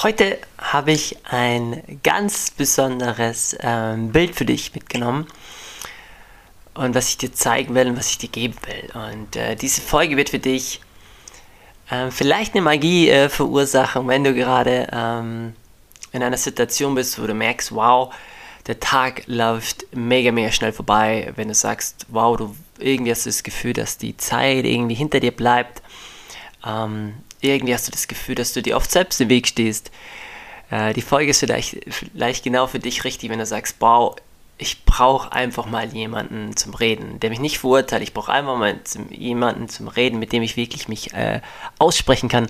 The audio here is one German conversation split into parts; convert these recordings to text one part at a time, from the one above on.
Heute habe ich ein ganz besonderes ähm, Bild für dich mitgenommen und was ich dir zeigen will und was ich dir geben will. Und äh, diese Folge wird für dich äh, vielleicht eine Magie äh, verursachen, wenn du gerade ähm, in einer Situation bist, wo du merkst, wow, der Tag läuft mega, mega schnell vorbei. Wenn du sagst, wow, du irgendwie hast du das Gefühl, dass die Zeit irgendwie hinter dir bleibt. Ähm, irgendwie hast du das Gefühl, dass du dir oft selbst im Weg stehst. Äh, die Folge ist vielleicht, vielleicht genau für dich richtig, wenn du sagst, wow, ich brauche einfach mal jemanden zum Reden, der mich nicht verurteilt. Ich brauche einfach mal zum, jemanden zum Reden, mit dem ich wirklich mich äh, aussprechen kann.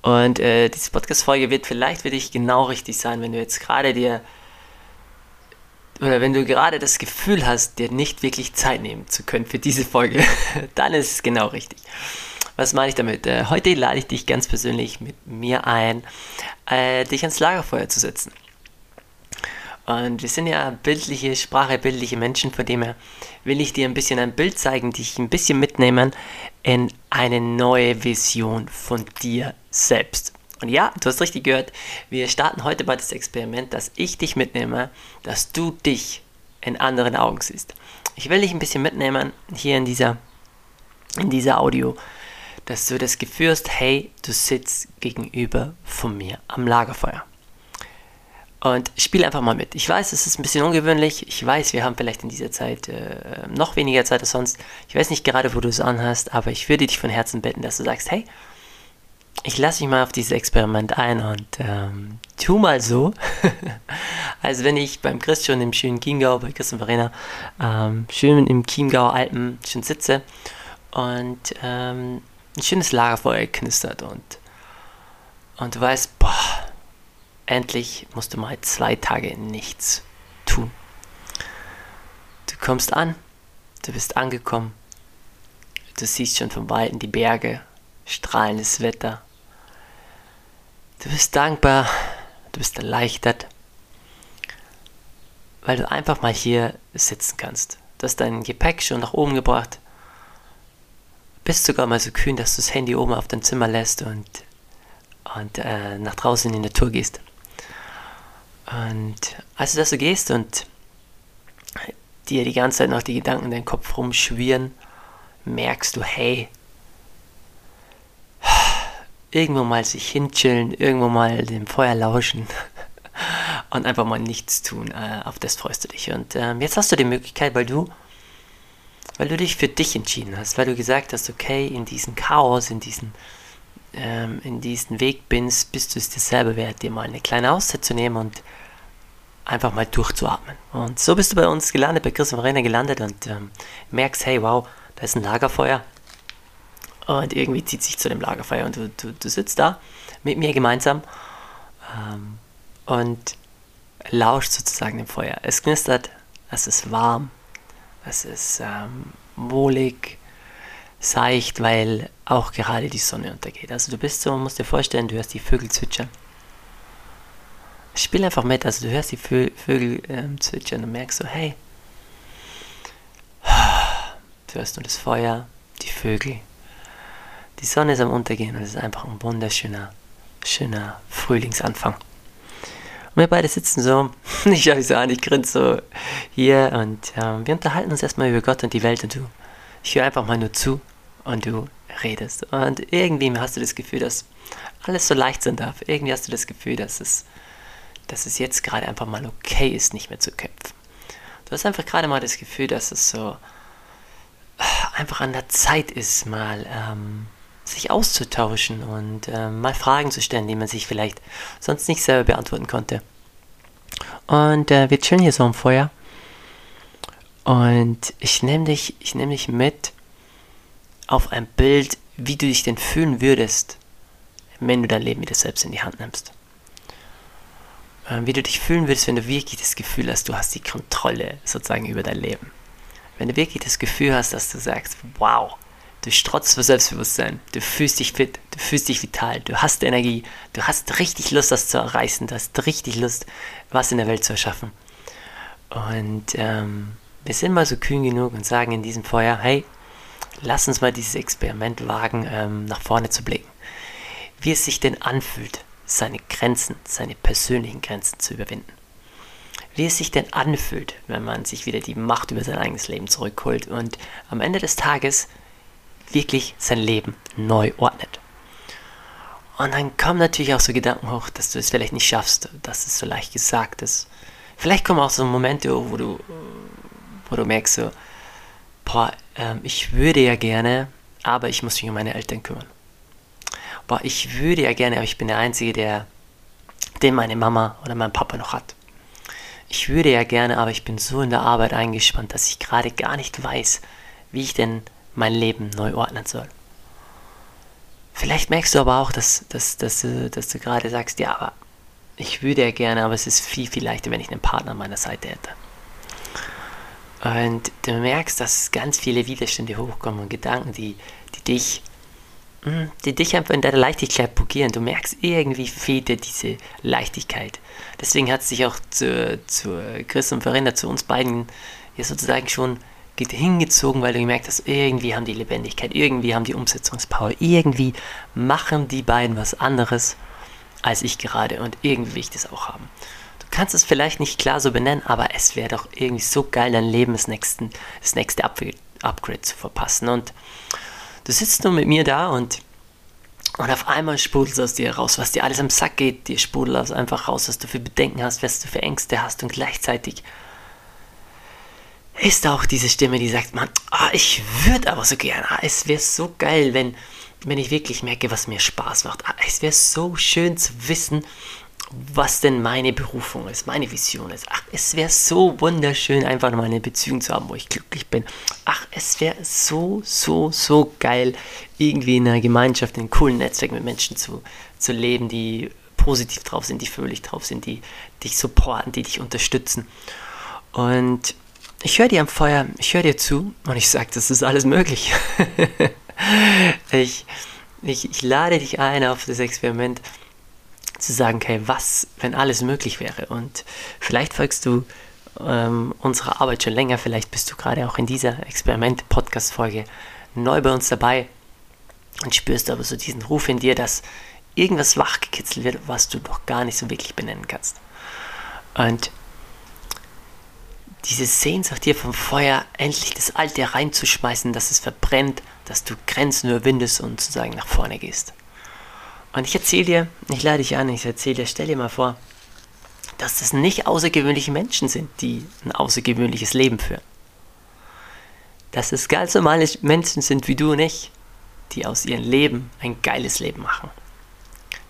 Und äh, diese Podcast-Folge wird vielleicht für dich genau richtig sein, wenn du jetzt gerade dir oder wenn du gerade das Gefühl hast, dir nicht wirklich Zeit nehmen zu können für diese Folge, dann ist es genau richtig. Was meine ich damit? Äh, heute lade ich dich ganz persönlich mit mir ein, äh, dich ans Lagerfeuer zu setzen. Und wir sind ja bildliche Sprache, bildliche Menschen, von dem her will ich dir ein bisschen ein Bild zeigen, dich ein bisschen mitnehmen in eine neue Vision von dir selbst. Und ja, du hast richtig gehört, wir starten heute mal das Experiment, dass ich dich mitnehme, dass du dich in anderen Augen siehst. Ich will dich ein bisschen mitnehmen hier in dieser, in dieser Audio, dass du das Gefühl hast, hey, du sitzt gegenüber von mir am Lagerfeuer. Und spiel einfach mal mit. Ich weiß, es ist ein bisschen ungewöhnlich. Ich weiß, wir haben vielleicht in dieser Zeit äh, noch weniger Zeit als sonst. Ich weiß nicht gerade, wo du es anhast, aber ich würde dich von Herzen bitten, dass du sagst, hey, ich lasse mich mal auf dieses Experiment ein und ähm, tu mal so, als wenn ich beim Chris schon im schönen Chiemgau, bei Chris und Verena, ähm, schön im Chiemgauer Alpen schon sitze und ähm, ein schönes Lagerfeuer knistert und, und du weißt, boah, endlich musst du mal zwei Tage nichts tun. Du kommst an, du bist angekommen, du siehst schon von Weitem die Berge, strahlendes Wetter, Du bist dankbar, du bist erleichtert, weil du einfach mal hier sitzen kannst. Du hast dein Gepäck schon nach oben gebracht, bist sogar mal so kühn, dass du das Handy oben auf dein Zimmer lässt und, und äh, nach draußen in die Natur gehst. Und als du das so gehst und dir die ganze Zeit noch die Gedanken in deinen Kopf rumschwirren, merkst du, hey, irgendwo mal sich hinchillen, irgendwo mal dem Feuer lauschen und einfach mal nichts tun. Äh, auf das freust du dich. Und ähm, jetzt hast du die Möglichkeit, weil du, weil du dich für dich entschieden hast, weil du gesagt hast, okay, in diesem Chaos, in diesen, ähm, in diesen Weg bist, bist du es dir selber wert, dir mal eine kleine Auszeit zu nehmen und einfach mal durchzuatmen. Und so bist du bei uns gelandet, bei Chris und Verena gelandet und ähm, merkst, hey, wow, da ist ein Lagerfeuer, und irgendwie zieht sich zu dem Lagerfeuer und du, du, du sitzt da mit mir gemeinsam ähm, und lauscht sozusagen dem Feuer. Es knistert, es ist warm, es ist ähm, wohlig, seicht, weil auch gerade die Sonne untergeht. Also du bist so, musst dir vorstellen, du hörst die Vögel zwitschern. Spiel einfach mit, also du hörst die Vö Vögel ähm, zwitschern und merkst so, hey, du hörst nur das Feuer, die Vögel, die Sonne ist am Untergehen und es ist einfach ein wunderschöner, schöner Frühlingsanfang. Wir beide sitzen so, ich schaue so an, ich grinse so hier und ähm, wir unterhalten uns erstmal über Gott und die Welt und du. Ich höre einfach mal nur zu und du redest. Und irgendwie hast du das Gefühl, dass alles so leicht sein darf. Irgendwie hast du das Gefühl, dass es, dass es jetzt gerade einfach mal okay ist, nicht mehr zu kämpfen. Du hast einfach gerade mal das Gefühl, dass es so einfach an der Zeit ist, mal ähm, sich auszutauschen und äh, mal Fragen zu stellen, die man sich vielleicht sonst nicht selber beantworten konnte. Und äh, wir chillen hier so am Feuer. Und ich nehme dich, ich dich mit auf ein Bild, wie du dich denn fühlen würdest, wenn du dein Leben wieder selbst in die Hand nimmst. Äh, wie du dich fühlen würdest, wenn du wirklich das Gefühl hast, du hast die Kontrolle sozusagen über dein Leben. Wenn du wirklich das Gefühl hast, dass du sagst, wow, Du strotzt vor Selbstbewusstsein. Du fühlst dich fit. Du fühlst dich vital. Du hast Energie. Du hast richtig Lust, das zu erreichen. Du hast richtig Lust, was in der Welt zu erschaffen. Und ähm, wir sind mal so kühn genug und sagen in diesem Feuer, hey, lass uns mal dieses Experiment wagen, ähm, nach vorne zu blicken. Wie es sich denn anfühlt, seine Grenzen, seine persönlichen Grenzen zu überwinden. Wie es sich denn anfühlt, wenn man sich wieder die Macht über sein eigenes Leben zurückholt und am Ende des Tages wirklich sein Leben neu ordnet. Und dann kommen natürlich auch so Gedanken hoch, dass du es vielleicht nicht schaffst, dass es so leicht gesagt ist. Vielleicht kommen auch so Momente, wo du, wo du merkst so, boah, ähm, ich würde ja gerne, aber ich muss mich um meine Eltern kümmern. Boah, ich würde ja gerne, aber ich bin der Einzige, der, den meine Mama oder mein Papa noch hat. Ich würde ja gerne, aber ich bin so in der Arbeit eingespannt, dass ich gerade gar nicht weiß, wie ich denn mein Leben neu ordnen soll. Vielleicht merkst du aber auch, dass, dass, dass, dass du gerade sagst, ja, aber ich würde ja gerne, aber es ist viel, viel leichter, wenn ich einen Partner an meiner Seite hätte. Und du merkst, dass ganz viele Widerstände hochkommen und Gedanken, die, die dich hm, die dich einfach in deiner Leichtigkeit blockieren. Du merkst, irgendwie fehlt dir diese Leichtigkeit. Deswegen hat es sich auch zu, zu Chris und Verena, zu uns beiden, hier sozusagen schon hingezogen, weil du gemerkt hast, irgendwie haben die Lebendigkeit, irgendwie haben die Umsetzungspower, irgendwie machen die beiden was anderes als ich gerade und irgendwie will ich das auch haben. Du kannst es vielleicht nicht klar so benennen, aber es wäre doch irgendwie so geil, dein Leben das, nächsten, das nächste Upgrade, Upgrade zu verpassen. Und du sitzt nur mit mir da und, und auf einmal sprudelt aus dir raus, was dir alles am Sack geht, dir sprudelt einfach raus, was du für Bedenken hast, was du für Ängste hast und gleichzeitig ist auch diese Stimme, die sagt, man, ah, ich würde aber so gerne, ah, es wäre so geil, wenn, wenn ich wirklich merke, was mir Spaß macht. Ah, es wäre so schön zu wissen, was denn meine Berufung ist, meine Vision ist. Ach, es wäre so wunderschön, einfach mal eine Beziehung zu haben, wo ich glücklich bin. Ach, es wäre so, so, so geil, irgendwie in einer Gemeinschaft, in einem coolen Netzwerk mit Menschen zu, zu leben, die positiv drauf sind, die fröhlich drauf sind, die dich supporten, die dich unterstützen. Und ich höre dir am Feuer, ich höre dir zu und ich sage, das ist alles möglich. ich, ich, ich lade dich ein auf das Experiment zu sagen, okay, was, wenn alles möglich wäre? Und vielleicht folgst du ähm, unserer Arbeit schon länger, vielleicht bist du gerade auch in dieser Experiment-Podcast-Folge neu bei uns dabei und spürst aber so diesen Ruf in dir, dass irgendwas wachgekitzelt wird, was du noch gar nicht so wirklich benennen kannst. Und diese Sehnsucht hier vom Feuer, endlich das Alte reinzuschmeißen, dass es verbrennt, dass du Grenzen überwindest und sozusagen nach vorne gehst. Und ich erzähle dir, ich lade dich an, ich erzähle dir, stell dir mal vor, dass das nicht außergewöhnliche Menschen sind, die ein außergewöhnliches Leben führen. Dass es ganz normale Menschen sind wie du und ich, die aus ihrem Leben ein geiles Leben machen.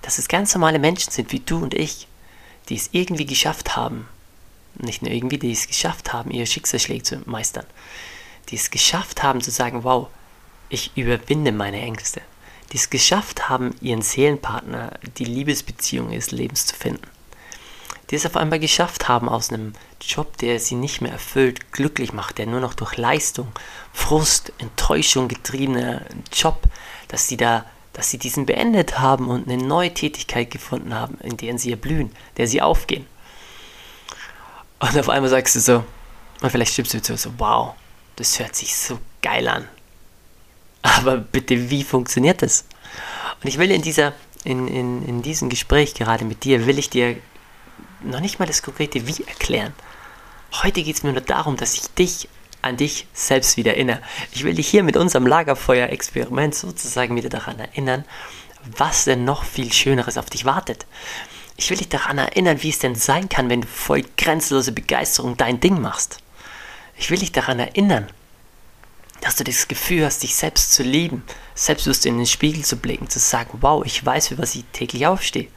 Dass es ganz normale Menschen sind wie du und ich, die es irgendwie geschafft haben, nicht nur irgendwie, die es geschafft haben, ihre Schicksalsschläge zu meistern, die es geschafft haben zu sagen, wow, ich überwinde meine Ängste, die es geschafft haben, ihren Seelenpartner, die Liebesbeziehung ihres Lebens zu finden, die es auf einmal geschafft haben, aus einem Job, der sie nicht mehr erfüllt, glücklich macht, der nur noch durch Leistung, Frust, Enttäuschung getriebener Job, dass sie da dass sie diesen beendet haben und eine neue Tätigkeit gefunden haben, in der sie erblühen, der sie aufgehen. Und auf einmal sagst du so, und vielleicht stimmst du zu, so, wow, das hört sich so geil an. Aber bitte, wie funktioniert das? Und ich will in dieser, in, in, in diesem Gespräch gerade mit dir, will ich dir noch nicht mal das konkrete Wie erklären. Heute geht es mir nur darum, dass ich dich an dich selbst wieder erinnere. Ich will dich hier mit unserem Lagerfeuer-Experiment sozusagen wieder daran erinnern, was denn noch viel Schöneres auf dich wartet. Ich will dich daran erinnern, wie es denn sein kann, wenn du voll grenzenlose Begeisterung dein Ding machst. Ich will dich daran erinnern, dass du das Gefühl hast, dich selbst zu lieben, selbstbewusst in den Spiegel zu blicken, zu sagen, wow, ich weiß, für was ich täglich aufstehe.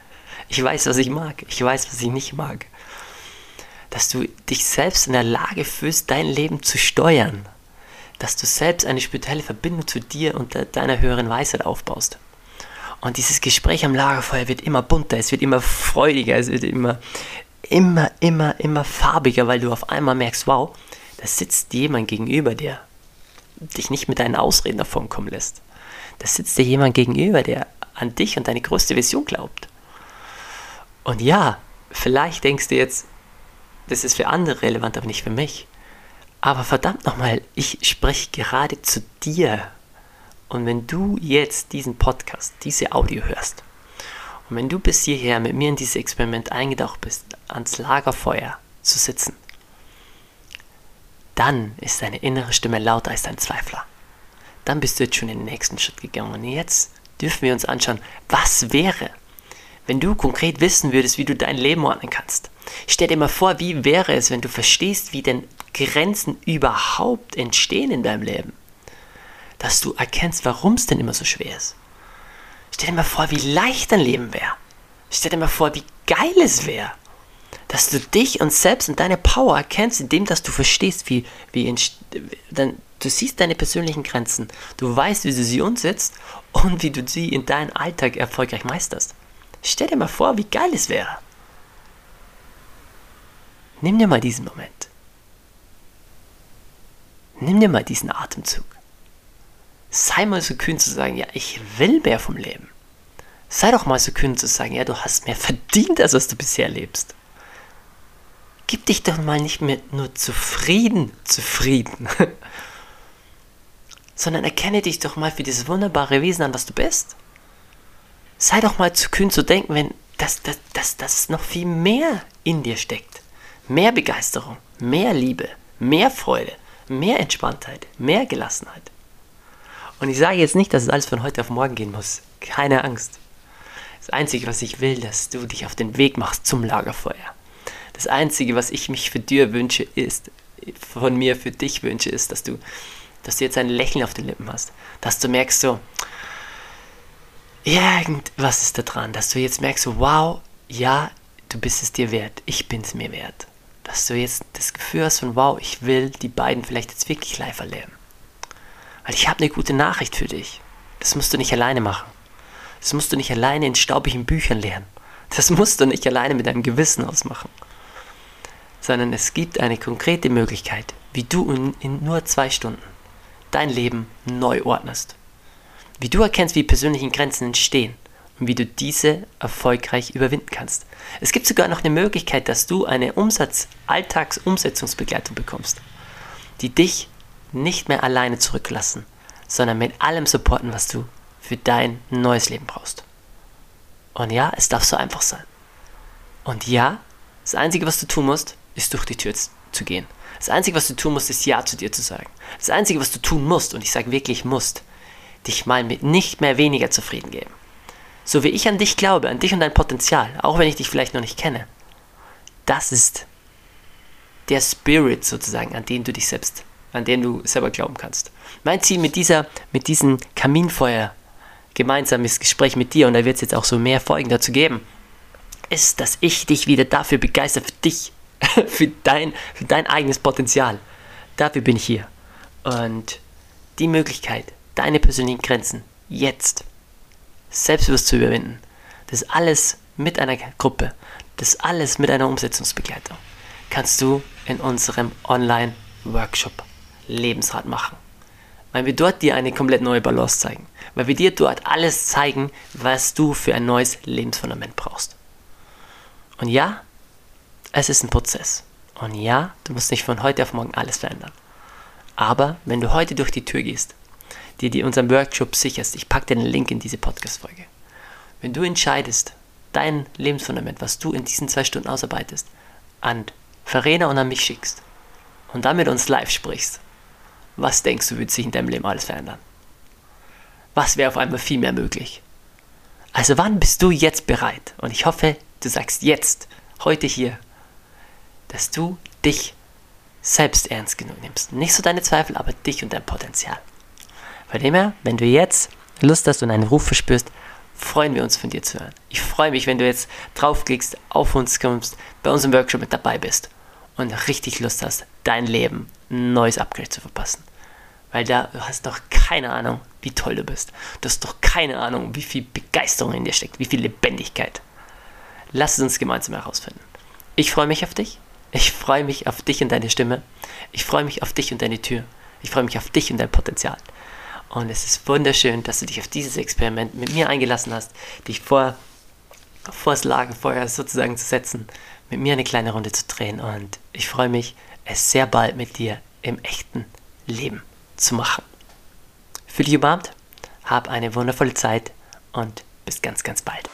Ich weiß, was ich mag. Ich weiß, was ich nicht mag. Dass du dich selbst in der Lage fühlst, dein Leben zu steuern. Dass du selbst eine spirituelle Verbindung zu dir und deiner höheren Weisheit aufbaust. Und dieses Gespräch am Lagerfeuer wird immer bunter, es wird immer freudiger, es wird immer, immer, immer, immer farbiger, weil du auf einmal merkst, wow, da sitzt jemand gegenüber, der dich nicht mit deinen Ausreden davon kommen lässt. Da sitzt dir jemand gegenüber, der an dich und deine größte Vision glaubt. Und ja, vielleicht denkst du jetzt, das ist für andere relevant, aber nicht für mich. Aber verdammt nochmal, ich spreche gerade zu dir und wenn du jetzt diesen Podcast, diese Audio hörst Und wenn du bis hierher mit mir in dieses Experiment eingetaucht bist, ans Lagerfeuer zu sitzen, dann ist deine innere Stimme lauter als dein Zweifler. Dann bist du jetzt schon in den nächsten Schritt gegangen. Und jetzt dürfen wir uns anschauen, was wäre, wenn du konkret wissen würdest, wie du dein Leben ordnen kannst. Stell dir mal vor, wie wäre es, wenn du verstehst, wie denn Grenzen überhaupt entstehen in deinem Leben. Dass du erkennst, warum es denn immer so schwer ist. Stell dir mal vor, wie leicht dein Leben wäre. Stell dir mal vor, wie geil es wäre. Dass du dich und selbst und deine Power erkennst, indem dass du verstehst, wie, wie dann, du siehst deine persönlichen Grenzen, du weißt, wie du sie umsetzt und wie du sie in deinem Alltag erfolgreich meisterst. Stell dir mal vor, wie geil es wäre. Nimm dir mal diesen Moment. Nimm dir mal diesen Atemzug. Sei mal so kühn zu sagen, ja, ich will mehr vom Leben. Sei doch mal so kühn zu sagen, ja, du hast mehr verdient, als was du bisher lebst. Gib dich doch mal nicht mehr nur zufrieden, zufrieden, sondern erkenne dich doch mal für dieses wunderbare Wesen an, was du bist sei doch mal zu kühn zu denken, wenn dass, dass, dass, dass noch viel mehr in dir steckt. Mehr Begeisterung, mehr Liebe, mehr Freude, mehr Entspanntheit, mehr Gelassenheit. Und ich sage jetzt nicht, dass es alles von heute auf morgen gehen muss. Keine Angst. Das Einzige, was ich will, dass du dich auf den Weg machst zum Lagerfeuer. Das Einzige, was ich mich für dir wünsche, ist, von mir für dich wünsche, ist, dass du, dass du jetzt ein Lächeln auf den Lippen hast. Dass du merkst so, irgendwas ist da dran, dass du jetzt merkst, so, wow, ja, du bist es dir wert, ich bin es mir wert. Dass du jetzt das Gefühl hast von, wow, ich will die beiden vielleicht jetzt wirklich live erleben. Weil ich habe eine gute Nachricht für dich. Das musst du nicht alleine machen. Das musst du nicht alleine in staubigen Büchern lernen. Das musst du nicht alleine mit deinem Gewissen ausmachen. Sondern es gibt eine konkrete Möglichkeit, wie du in, in nur zwei Stunden dein Leben neu ordnest wie du erkennst, wie persönliche Grenzen entstehen und wie du diese erfolgreich überwinden kannst. Es gibt sogar noch eine Möglichkeit, dass du eine Umsatz Alltagsumsetzungsbegleitung bekommst, die dich nicht mehr alleine zurücklassen, sondern mit allem supporten, was du für dein neues Leben brauchst. Und ja, es darf so einfach sein. Und ja, das Einzige, was du tun musst, ist durch die Tür zu gehen. Das Einzige, was du tun musst, ist Ja zu dir zu sagen. Das Einzige, was du tun musst, und ich sage wirklich musst, dich mal mit nicht mehr weniger zufrieden geben. So wie ich an dich glaube, an dich und dein Potenzial, auch wenn ich dich vielleicht noch nicht kenne. Das ist der Spirit sozusagen, an den du dich selbst, an den du selber glauben kannst. Mein Ziel mit dieser, mit diesem Kaminfeuer, gemeinsames Gespräch mit dir, und da wird es jetzt auch so mehr Folgen dazu geben, ist, dass ich dich wieder dafür begeister, für dich, für dein, für dein eigenes Potenzial. Dafür bin ich hier. Und die Möglichkeit, deine persönlichen Grenzen jetzt selbstbewusst zu überwinden. Das alles mit einer Gruppe, das alles mit einer Umsetzungsbegleitung kannst du in unserem Online-Workshop Lebensrat machen. Weil wir dort dir eine komplett neue Balance zeigen. Weil wir dir dort alles zeigen, was du für ein neues Lebensfundament brauchst. Und ja, es ist ein Prozess. Und ja, du musst nicht von heute auf morgen alles verändern. Aber wenn du heute durch die Tür gehst dir die unseren Workshop sicherst. Ich packe dir den Link in diese Podcast-Folge. Wenn du entscheidest, dein Lebensfundament, was du in diesen zwei Stunden ausarbeitest, an Verena und an mich schickst und damit uns live sprichst, was denkst du, wird sich in deinem Leben alles verändern? Was wäre auf einmal viel mehr möglich? Also wann bist du jetzt bereit? Und ich hoffe, du sagst jetzt, heute hier, dass du dich selbst ernst genug nimmst. Nicht so deine Zweifel, aber dich und dein Potenzial. Von dem her, wenn du jetzt Lust hast und einen Ruf verspürst, freuen wir uns von dir zu hören. Ich freue mich, wenn du jetzt draufklickst, auf uns kommst, bei unserem Workshop mit dabei bist und richtig Lust hast, dein Leben ein neues Upgrade zu verpassen. Weil da hast doch keine Ahnung, wie toll du bist. Du hast doch keine Ahnung, wie viel Begeisterung in dir steckt, wie viel Lebendigkeit. Lass es uns gemeinsam herausfinden. Ich freue mich auf dich. Ich freue mich auf dich und deine Stimme. Ich freue mich auf dich und deine Tür. Ich freue mich auf dich und dein Potenzial. Und es ist wunderschön, dass du dich auf dieses Experiment mit mir eingelassen hast, dich vor, vor das Lagerfeuer sozusagen zu setzen, mit mir eine kleine Runde zu drehen. Und ich freue mich, es sehr bald mit dir im echten Leben zu machen. Fühl dich umarmt, hab eine wundervolle Zeit und bis ganz, ganz bald.